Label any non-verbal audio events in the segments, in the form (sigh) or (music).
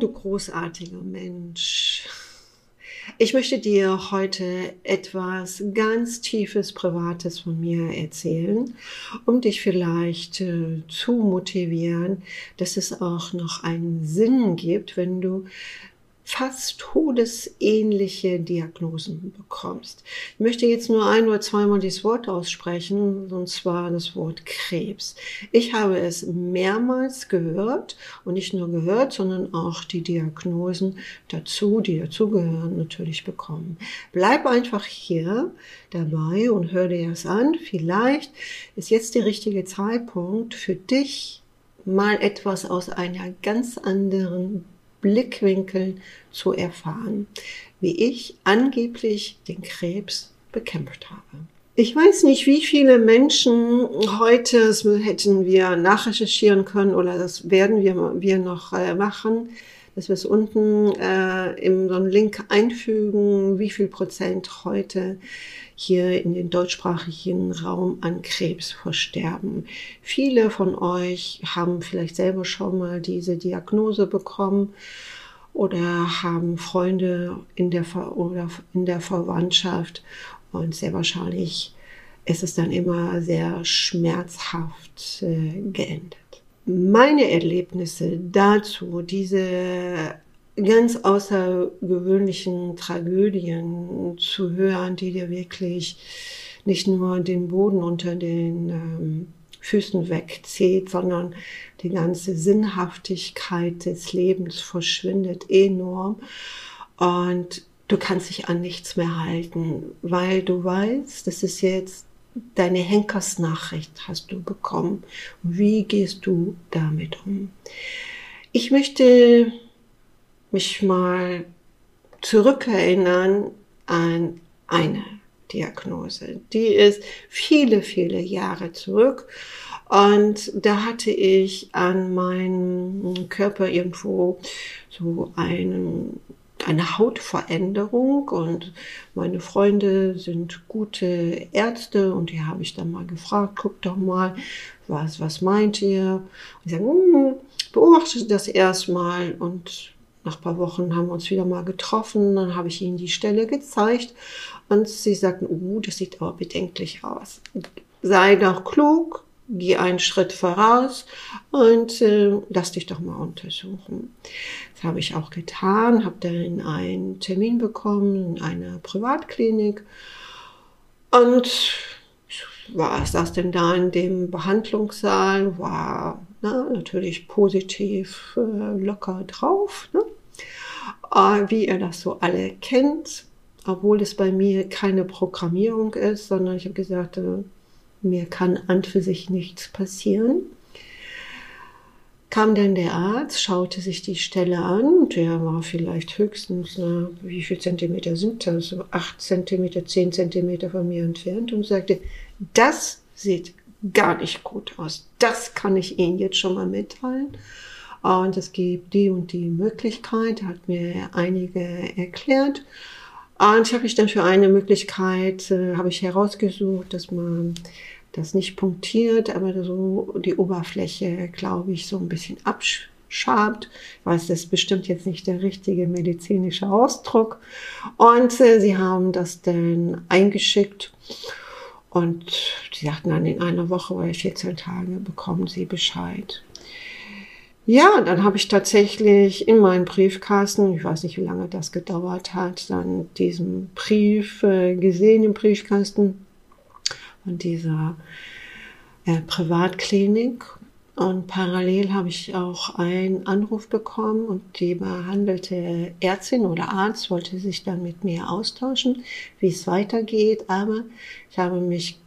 du großartiger Mensch. Ich möchte dir heute etwas ganz Tiefes, Privates von mir erzählen, um dich vielleicht äh, zu motivieren, dass es auch noch einen Sinn gibt, wenn du fast todesähnliche Diagnosen bekommst. Ich möchte jetzt nur ein oder zweimal dieses Wort aussprechen, und zwar das Wort Krebs. Ich habe es mehrmals gehört und nicht nur gehört, sondern auch die Diagnosen dazu, die dazugehören, natürlich bekommen. Bleib einfach hier dabei und hör dir das an. Vielleicht ist jetzt der richtige Zeitpunkt für dich, mal etwas aus einer ganz anderen Blickwinkeln zu erfahren, wie ich angeblich den Krebs bekämpft habe. Ich weiß nicht, wie viele Menschen heute, das hätten wir nachrecherchieren können oder das werden wir, wir noch äh, machen, dass wir es unten äh, in so einen Link einfügen, wie viel Prozent heute hier in den deutschsprachigen Raum an Krebs versterben. Viele von euch haben vielleicht selber schon mal diese Diagnose bekommen oder haben Freunde in der, Ver oder in der Verwandtschaft und sehr wahrscheinlich ist es dann immer sehr schmerzhaft äh, geendet. Meine Erlebnisse dazu, diese ganz außergewöhnlichen Tragödien zu hören, die dir wirklich nicht nur den Boden unter den ähm, Füßen wegzieht, sondern die ganze Sinnhaftigkeit des Lebens verschwindet enorm. Und du kannst dich an nichts mehr halten, weil du weißt, das ist jetzt deine Henkersnachricht hast du bekommen. Wie gehst du damit um? Ich möchte mich mal zurückerinnern an eine Diagnose. Die ist viele, viele Jahre zurück. Und da hatte ich an meinem Körper irgendwo so einen, eine Hautveränderung und meine Freunde sind gute Ärzte und die habe ich dann mal gefragt, guck doch mal, was, was meint ihr? Und ich sage, hm, beobachtet das erstmal und nach ein paar Wochen haben wir uns wieder mal getroffen, dann habe ich ihnen die Stelle gezeigt und sie sagten, uh, das sieht aber bedenklich aus. Sei doch klug, geh einen Schritt voraus und äh, lass dich doch mal untersuchen. Das habe ich auch getan, habe dann einen Termin bekommen in einer Privatklinik und war, saß denn da in dem Behandlungssaal, war na, natürlich positiv äh, locker drauf, ne? äh, wie ihr das so alle kennt, obwohl es bei mir keine Programmierung ist, sondern ich habe gesagt, äh, mir kann an für sich nichts passieren. Kam dann der Arzt, schaute sich die Stelle an, der war vielleicht höchstens, na, wie viel Zentimeter sind das? So acht Zentimeter, zehn Zentimeter von mir entfernt und sagte, das sieht gar nicht gut aus. Das kann ich Ihnen jetzt schon mal mitteilen. Und es gibt die und die Möglichkeit, hat mir einige erklärt. Und ich habe mich dann für eine Möglichkeit, äh, habe ich herausgesucht, dass man das nicht punktiert, aber so die Oberfläche, glaube ich, so ein bisschen abschabt. Ich weiß, das ist bestimmt jetzt nicht der richtige medizinische Ausdruck. Und äh, sie haben das dann eingeschickt. Und sie sagten dann in einer Woche oder 14 Tage bekommen sie Bescheid. Ja, dann habe ich tatsächlich in meinen Briefkasten, ich weiß nicht, wie lange das gedauert hat, dann diesen Brief äh, gesehen im Briefkasten von dieser äh, Privatklinik. Und parallel habe ich auch einen Anruf bekommen und die behandelte Ärztin oder Arzt wollte sich dann mit mir austauschen, wie es weitergeht. Aber ich habe mich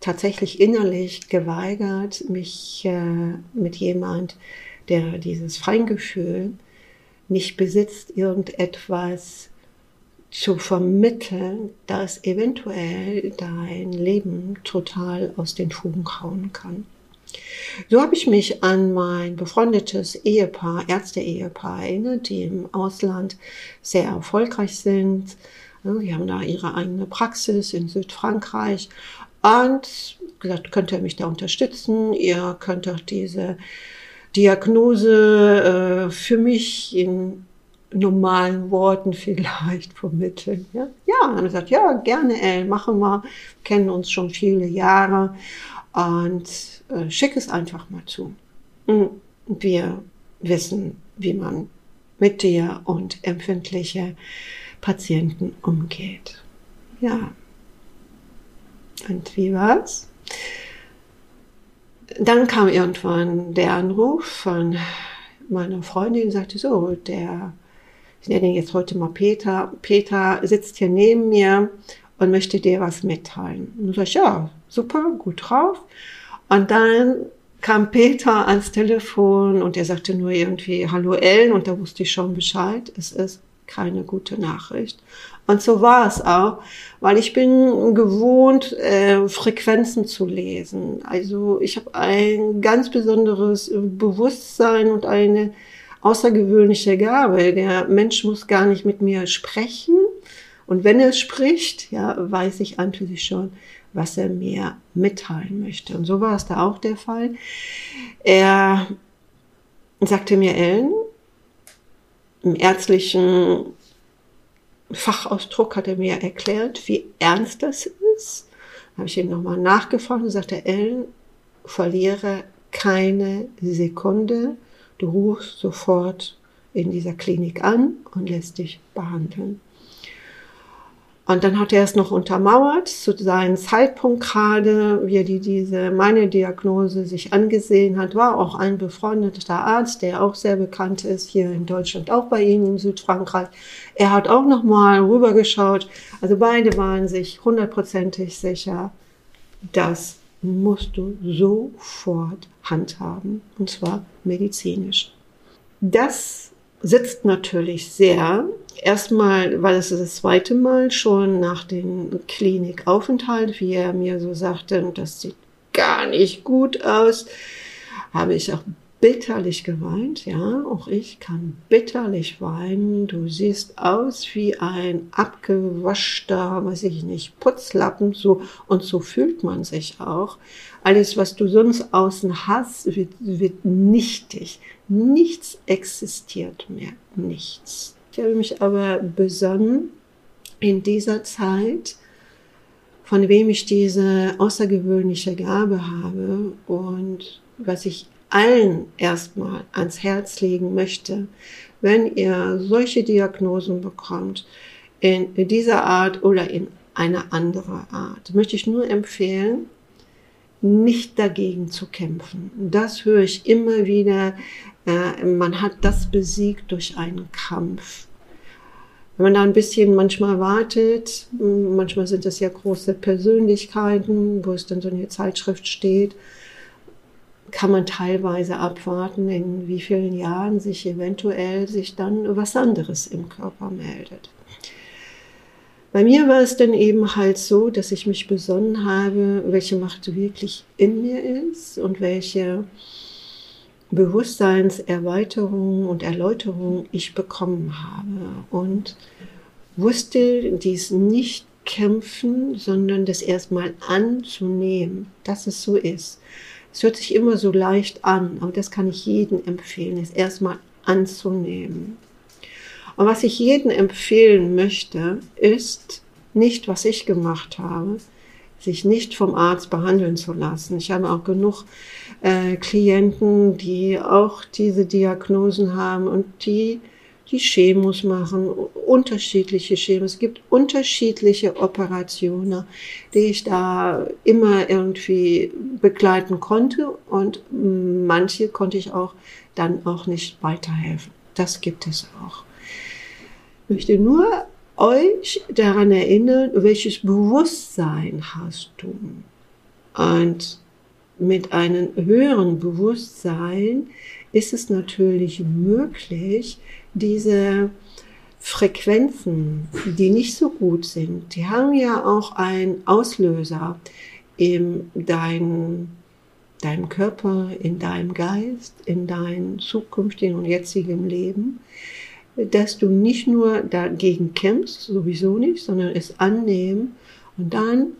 tatsächlich innerlich geweigert, mich äh, mit jemand, der dieses Feingefühl nicht besitzt, irgendetwas zu vermitteln, das eventuell dein Leben total aus den Fugen hauen kann. So habe ich mich an mein befreundetes Ehepaar, Ärzte-Ehepaar erinnert, die im Ausland sehr erfolgreich sind. Die haben da ihre eigene Praxis in Südfrankreich und gesagt, könnt ihr mich da unterstützen? Ihr könnt doch diese Diagnose äh, für mich in normalen Worten vielleicht vermitteln. Ja, ja und er sagt, ja, gerne, Ellen, machen wir, kennen uns schon viele Jahre und äh, schick es einfach mal zu. Und wir wissen, wie man mit dir und empfindliche Patienten umgeht. Ja. Und wie war's? Dann kam irgendwann der Anruf von meiner Freundin, sagte so, der, ich nenne ihn jetzt heute mal Peter, Peter sitzt hier neben mir und möchte dir was mitteilen. Und ich sage, ja, super, gut drauf. Und dann kam Peter ans Telefon und er sagte nur irgendwie Hallo Ellen und da wusste ich schon Bescheid. Es ist keine gute Nachricht. Und so war es auch, weil ich bin gewohnt, äh, Frequenzen zu lesen. Also ich habe ein ganz besonderes Bewusstsein und eine außergewöhnliche Gabe. Der Mensch muss gar nicht mit mir sprechen. Und wenn er spricht, ja, weiß ich an für sich schon, was er mir mitteilen möchte. Und so war es da auch der Fall. Er sagte mir, Ellen, im ärztlichen Fachausdruck hat er mir erklärt, wie ernst das ist. Habe ich ihm nochmal nachgefragt und sagte, Ellen, verliere keine Sekunde. Du rufst sofort in dieser Klinik an und lässt dich behandeln. Und dann hat er es noch untermauert, zu seinem Zeitpunkt gerade, wie er die, diese, meine Diagnose sich angesehen hat, war auch ein befreundeter Arzt, der auch sehr bekannt ist, hier in Deutschland, auch bei Ihnen in Südfrankreich. Er hat auch nochmal rübergeschaut. Also beide waren sich hundertprozentig sicher, das musst du sofort handhaben. Und zwar medizinisch. Das sitzt natürlich sehr erstmal, weil es das zweite Mal schon nach dem Klinikaufenthalt, wie er mir so sagte, das sieht gar nicht gut aus, habe ich auch bitterlich geweint, ja, auch ich kann bitterlich weinen. Du siehst aus wie ein abgewaschter, weiß ich nicht, Putzlappen, so, und so fühlt man sich auch. Alles, was du sonst außen hast, wird, wird nichtig. Nichts existiert mehr. Nichts. Ich habe mich aber besonnen in dieser Zeit, von wem ich diese außergewöhnliche Gabe habe und was ich allen erstmal ans Herz legen möchte, wenn ihr solche Diagnosen bekommt, in dieser Art oder in einer anderen Art, möchte ich nur empfehlen, nicht dagegen zu kämpfen. Das höre ich immer wieder. Äh, man hat das besiegt durch einen Kampf. Wenn man da ein bisschen manchmal wartet, manchmal sind das ja große Persönlichkeiten, wo es dann so eine Zeitschrift steht, kann man teilweise abwarten, in wie vielen Jahren sich eventuell sich dann was anderes im Körper meldet. Bei mir war es dann eben halt so, dass ich mich besonnen habe, welche Macht wirklich in mir ist und welche Bewusstseinserweiterung und Erläuterung ich bekommen habe und wusste dies nicht kämpfen, sondern das erstmal anzunehmen, dass es so ist. Es hört sich immer so leicht an, aber das kann ich jedem empfehlen, es erstmal anzunehmen. Und was ich jedem empfehlen möchte, ist nicht, was ich gemacht habe, sich nicht vom Arzt behandeln zu lassen. Ich habe auch genug äh, Klienten, die auch diese Diagnosen haben und die die Chemos machen, unterschiedliche Chemos. Es gibt unterschiedliche Operationen, die ich da immer irgendwie begleiten konnte und manche konnte ich auch dann auch nicht weiterhelfen. Das gibt es auch. Ich möchte nur euch daran erinnern, welches Bewusstsein hast du. Und mit einem höheren Bewusstsein ist es natürlich möglich, diese Frequenzen, die nicht so gut sind, die haben ja auch einen Auslöser in deinem, deinem Körper, in deinem Geist, in deinem zukünftigen und jetzigen Leben, dass du nicht nur dagegen kämpfst, sowieso nicht, sondern es annehmen und dann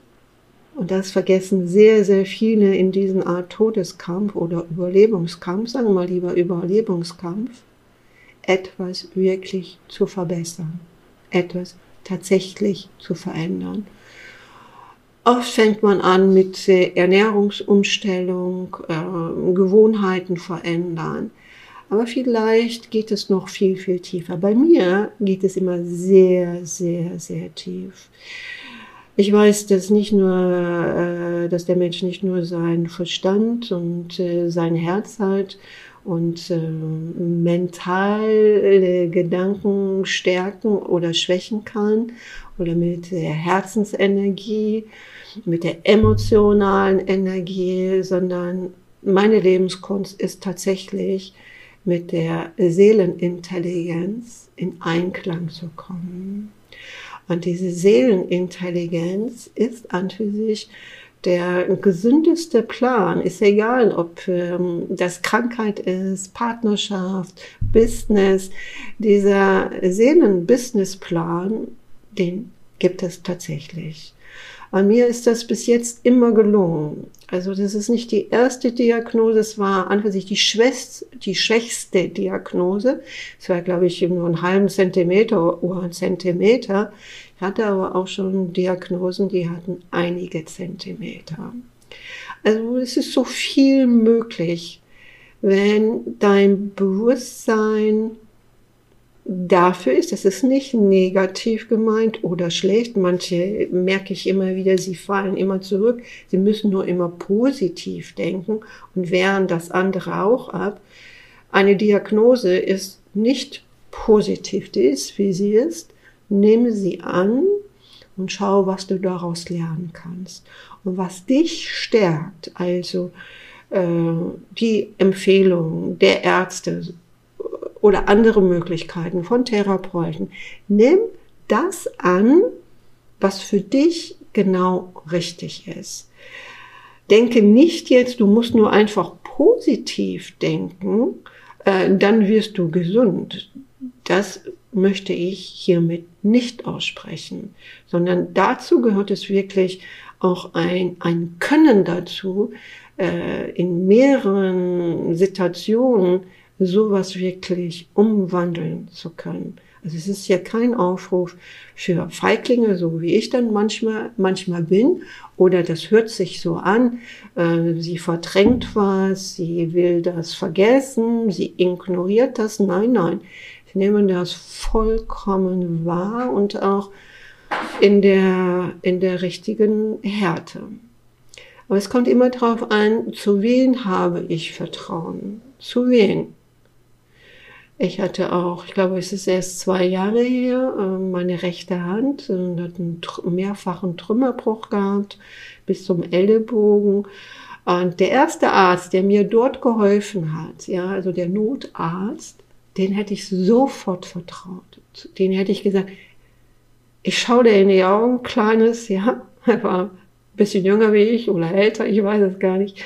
und das vergessen sehr, sehr viele in diesem Art Todeskampf oder Überlebungskampf, sagen wir mal lieber Überlebungskampf, etwas wirklich zu verbessern, etwas tatsächlich zu verändern. Oft fängt man an mit Ernährungsumstellung, äh, Gewohnheiten verändern. Aber vielleicht geht es noch viel, viel tiefer. Bei mir geht es immer sehr, sehr, sehr tief. Ich weiß, dass nicht nur, äh, dass der Mensch nicht nur seinen Verstand und äh, sein Herz hat und äh, mentale Gedanken stärken oder schwächen kann oder mit der Herzensenergie mit der emotionalen Energie, sondern meine Lebenskunst ist tatsächlich mit der Seelenintelligenz in Einklang zu kommen. Und diese Seelenintelligenz ist an für sich der gesündeste Plan. Ist egal, ob ähm, das Krankheit ist, Partnerschaft, Business. Dieser Seelenbusinessplan, den gibt es tatsächlich. An mir ist das bis jetzt immer gelungen. Also das ist nicht die erste Diagnose, es war an sich die, schwächste, die schwächste Diagnose. Es war, glaube ich, nur einen halben Zentimeter oder einen Zentimeter. Ich hatte aber auch schon Diagnosen, die hatten einige Zentimeter. Also es ist so viel möglich, wenn dein Bewusstsein dafür ist. Das ist nicht negativ gemeint oder schlecht. Manche merke ich immer wieder, sie fallen immer zurück. Sie müssen nur immer positiv denken und wehren das andere auch ab. Eine Diagnose ist nicht positiv, die ist, wie sie ist. Nehme sie an und schau, was du daraus lernen kannst. Und was dich stärkt, also äh, die Empfehlungen der Ärzte, oder andere Möglichkeiten von Therapeuten. Nimm das an, was für dich genau richtig ist. Denke nicht jetzt, du musst nur einfach positiv denken, äh, dann wirst du gesund. Das möchte ich hiermit nicht aussprechen, sondern dazu gehört es wirklich auch ein, ein Können dazu, äh, in mehreren Situationen sowas wirklich umwandeln zu können. Also es ist ja kein Aufruf für Feiglinge, so wie ich dann manchmal, manchmal bin, oder das hört sich so an, äh, sie verdrängt was, sie will das vergessen, sie ignoriert das. Nein, nein, ich nehme das vollkommen wahr und auch in der, in der richtigen Härte. Aber es kommt immer darauf an, zu wen habe ich Vertrauen? Zu wen? Ich hatte auch, ich glaube, es ist erst zwei Jahre her, ähm, meine rechte Hand und hat einen mehrfachen Trümmerbruch gehabt bis zum Ellenbogen. Und der erste Arzt, der mir dort geholfen hat, ja, also der Notarzt, den hätte ich sofort vertraut. Den hätte ich gesagt, ich schaue dir in die Augen, kleines, ja, (laughs) er war ein bisschen jünger wie ich oder älter, ich weiß es gar nicht.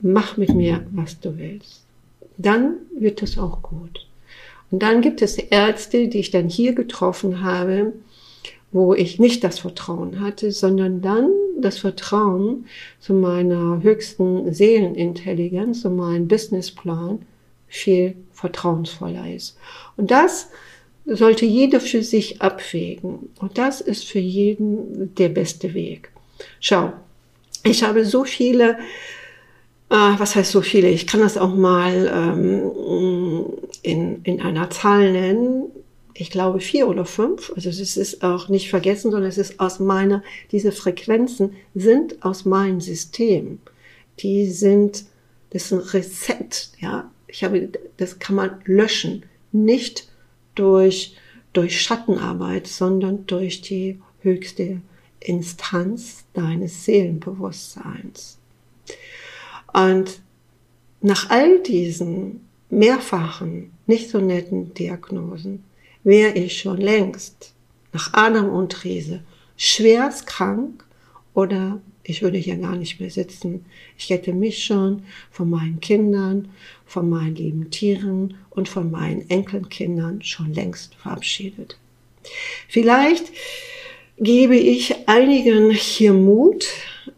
Mach mit mir, was du willst. Dann wird es auch gut. Und dann gibt es Ärzte, die ich dann hier getroffen habe, wo ich nicht das Vertrauen hatte, sondern dann das Vertrauen zu meiner höchsten Seelenintelligenz, zu meinem Businessplan viel vertrauensvoller ist. Und das sollte jeder für sich abwägen. Und das ist für jeden der beste Weg. Schau, ich habe so viele äh, was heißt so viele? Ich kann das auch mal ähm, in, in einer Zahl nennen. Ich glaube vier oder fünf. Also es ist auch nicht vergessen, sondern es ist aus meiner, diese Frequenzen sind aus meinem System. Die sind, das ist ein Reset, ja. Ich habe, das kann man löschen. Nicht durch, durch Schattenarbeit, sondern durch die höchste Instanz deines Seelenbewusstseins. Und nach all diesen mehrfachen, nicht so netten Diagnosen wäre ich schon längst nach Adam und Therese schwerst krank oder ich würde hier gar nicht mehr sitzen. Ich hätte mich schon von meinen Kindern, von meinen lieben Tieren und von meinen Enkelkindern schon längst verabschiedet. Vielleicht gebe ich einigen hier Mut,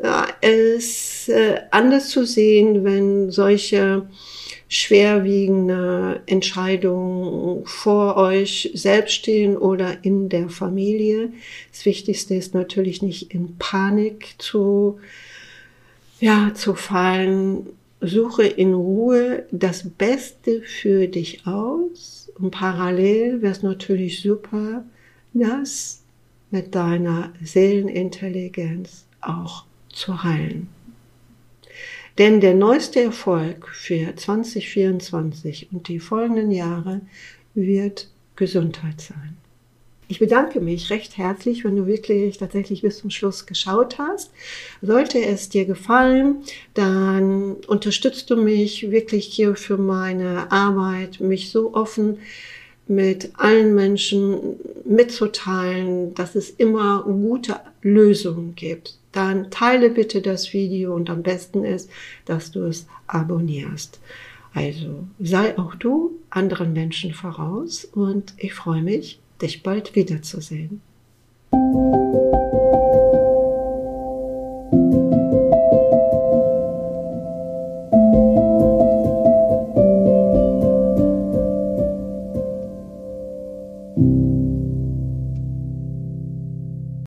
ja, es äh, anders zu sehen, wenn solche schwerwiegende Entscheidungen vor euch selbst stehen oder in der Familie. Das Wichtigste ist natürlich nicht in Panik zu, ja, zu fallen. Suche in Ruhe das Beste für dich aus und parallel wäre es natürlich super, das mit deiner Seelenintelligenz auch zu heilen. Denn der neueste Erfolg für 2024 und die folgenden Jahre wird Gesundheit sein. Ich bedanke mich recht herzlich, wenn du wirklich tatsächlich bis zum Schluss geschaut hast. Sollte es dir gefallen, dann unterstützt du mich wirklich hier für meine Arbeit, mich so offen mit allen Menschen mitzuteilen, dass es immer gute Lösungen gibt dann teile bitte das Video und am besten ist, dass du es abonnierst. Also sei auch du anderen Menschen voraus und ich freue mich, dich bald wiederzusehen.